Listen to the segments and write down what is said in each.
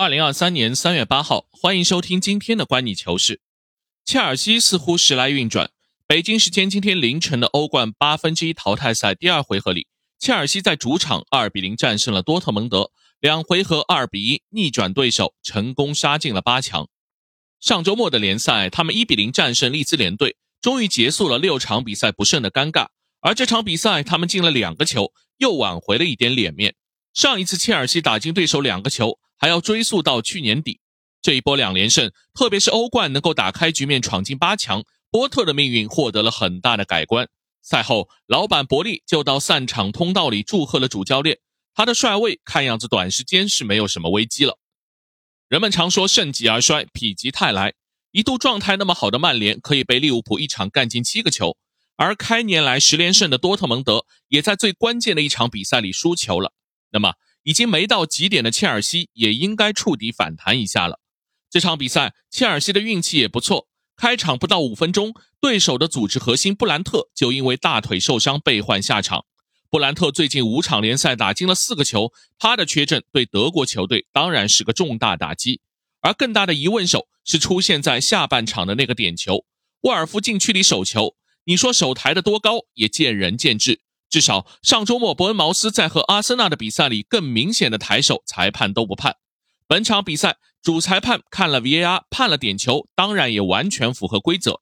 二零二三年三月八号，欢迎收听今天的观你球事。切尔西似乎时来运转。北京时间今天凌晨的欧冠八分之一淘汰赛第二回合里，切尔西在主场二比零战胜了多特蒙德，两回合二比一逆转对手，成功杀进了八强。上周末的联赛，他们一比零战胜利兹联队，终于结束了六场比赛不胜的尴尬。而这场比赛，他们进了两个球，又挽回了一点脸面。上一次切尔西打进对手两个球。还要追溯到去年底，这一波两连胜，特别是欧冠能够打开局面闯进八强，波特的命运获得了很大的改观。赛后，老板伯利就到散场通道里祝贺了主教练，他的帅位看样子短时间是没有什么危机了。人们常说盛极而衰，否极泰来，一度状态那么好的曼联可以被利物浦一场干进七个球，而开年来十连胜的多特蒙德也在最关键的一场比赛里输球了。那么？已经没到极点的切尔西也应该触底反弹一下了。这场比赛，切尔西的运气也不错。开场不到五分钟，对手的组织核心布兰特就因为大腿受伤被换下场。布兰特最近五场联赛打进了四个球，他的缺阵对德国球队当然是个重大打击。而更大的疑问手是出现在下半场的那个点球，沃尔夫禁区里手球，你说手抬得多高也见仁见智。至少上周末伯恩茅斯在和阿森纳的比赛里更明显的抬手，裁判都不判。本场比赛主裁判看了 VAR 判了点球，当然也完全符合规则。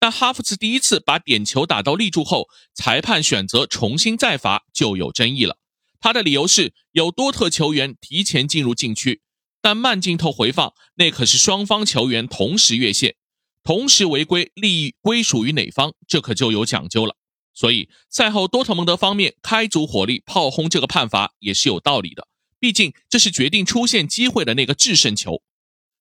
但哈弗茨第一次把点球打到立柱后，裁判选择重新再罚就有争议了。他的理由是有多特球员提前进入禁区，但慢镜头回放那可是双方球员同时越线，同时违规，利益归属于哪方，这可就有讲究了。所以赛后，多特蒙德方面开足火力炮轰这个判罚也是有道理的，毕竟这是决定出线机会的那个制胜球。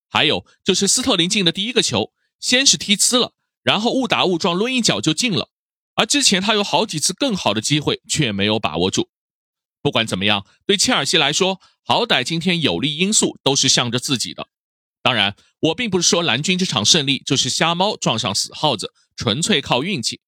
还有就是斯特林进的第一个球，先是踢呲了，然后误打误撞抡一脚就进了，而之前他有好几次更好的机会却没有把握住。不管怎么样，对切尔西来说，好歹今天有利因素都是向着自己的。当然，我并不是说蓝军这场胜利就是瞎猫撞上死耗子，纯粹靠运气。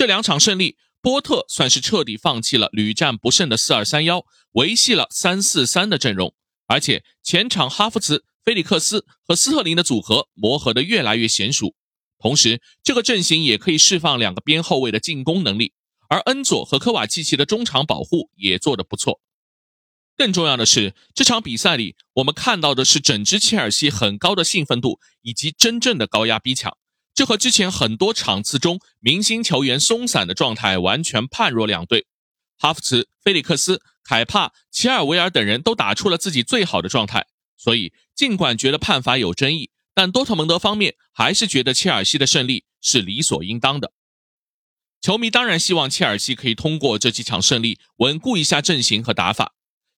这两场胜利，波特算是彻底放弃了屡战不胜的四二三幺，维系了三四三的阵容。而且前场哈弗茨、菲利克斯和斯特林的组合磨合得越来越娴熟。同时，这个阵型也可以释放两个边后卫的进攻能力，而恩佐和科瓦契奇的中场保护也做得不错。更重要的是，这场比赛里我们看到的是整支切尔西很高的兴奋度以及真正的高压逼抢。这和之前很多场次中明星球员松散的状态完全判若两队。哈弗茨、菲利克斯、凯帕、齐尔维尔等人都打出了自己最好的状态，所以尽管觉得判罚有争议，但多特蒙德方面还是觉得切尔西的胜利是理所应当的。球迷当然希望切尔西可以通过这几场胜利稳固一下阵型和打法。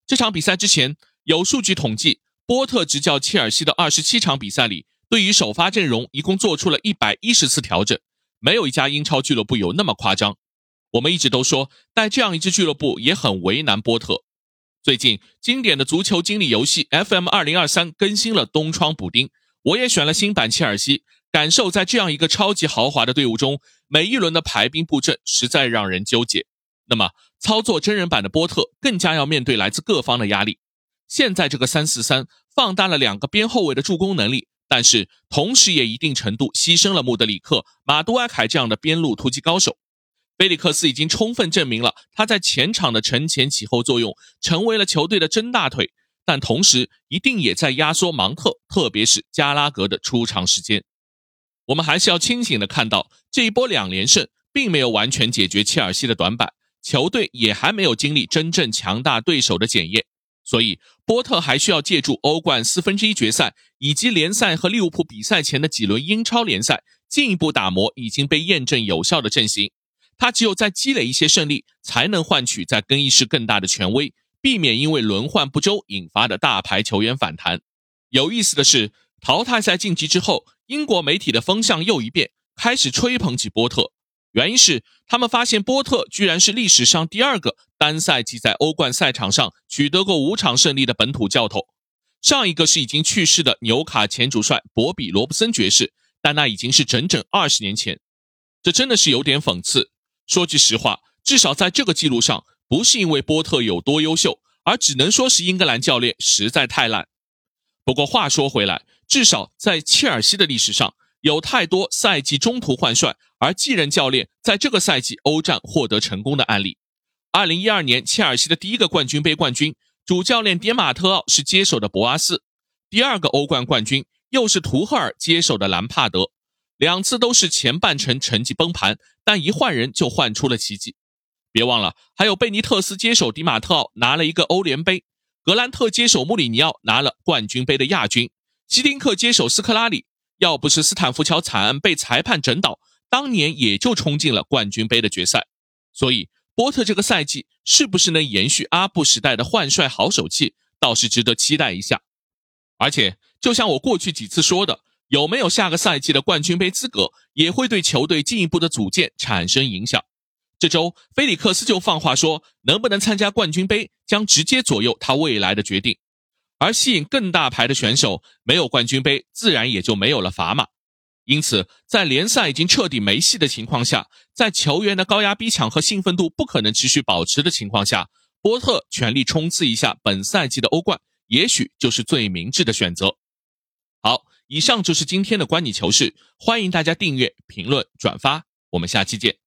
这场比赛之前有数据统计，波特执教切尔西的二十七场比赛里。对于首发阵容，一共做出了一百一十次调整，没有一家英超俱乐部有那么夸张。我们一直都说带这样一支俱乐部也很为难波特。最近经典的足球经理游戏 FM 二零二三更新了东窗补丁，我也选了新版切尔西，感受在这样一个超级豪华的队伍中，每一轮的排兵布阵实在让人纠结。那么操作真人版的波特更加要面对来自各方的压力。现在这个三四三放大了两个边后卫的助攻能力。但是，同时也一定程度牺牲了穆德里克、马杜埃凯这样的边路突击高手。菲利克斯已经充分证明了他在前场的承前启后作用，成为了球队的真大腿。但同时，一定也在压缩芒特，特别是加拉格的出场时间。我们还是要清醒的看到，这一波两连胜并没有完全解决切尔西的短板，球队也还没有经历真正强大对手的检验。所以，波特还需要借助欧冠四分之一决赛以及联赛和利物浦比赛前的几轮英超联赛，进一步打磨已经被验证有效的阵型。他只有再积累一些胜利，才能换取在更衣室更大的权威，避免因为轮换不周引发的大牌球员反弹。有意思的是，淘汰赛晋级之后，英国媒体的风向又一变，开始吹捧起波特。原因是他们发现波特居然是历史上第二个单赛季在欧冠赛场上取得过五场胜利的本土教头，上一个是已经去世的纽卡前主帅博比罗布森爵士，但那已经是整整二十年前，这真的是有点讽刺。说句实话，至少在这个记录上，不是因为波特有多优秀，而只能说是英格兰教练实在太烂。不过话说回来，至少在切尔西的历史上，有太多赛季中途换帅而继任教练在这个赛季欧战获得成功的案例。二零一二年，切尔西的第一个冠军杯冠军，主教练迭马特奥是接手的博阿斯；第二个欧冠冠军又是图赫尔接手的兰帕德。两次都是前半程成绩崩盘，但一换人就换出了奇迹。别忘了，还有贝尼特斯接手迪马特奥拿了一个欧联杯，格兰特接手穆里尼奥拿了冠军杯的亚军，希丁克接手斯科拉里，要不是斯坦福桥惨案被裁判整倒，当年也就冲进了冠军杯的决赛。所以。波特这个赛季是不是能延续阿布时代的换帅好手气，倒是值得期待一下。而且，就像我过去几次说的，有没有下个赛季的冠军杯资格，也会对球队进一步的组建产生影响。这周，菲利克斯就放话说，能不能参加冠军杯将直接左右他未来的决定。而吸引更大牌的选手，没有冠军杯，自然也就没有了砝码。因此，在联赛已经彻底没戏的情况下，在球员的高压逼抢和兴奋度不可能持续保持的情况下，波特全力冲刺一下本赛季的欧冠，也许就是最明智的选择。好，以上就是今天的观你球事，欢迎大家订阅、评论、转发，我们下期见。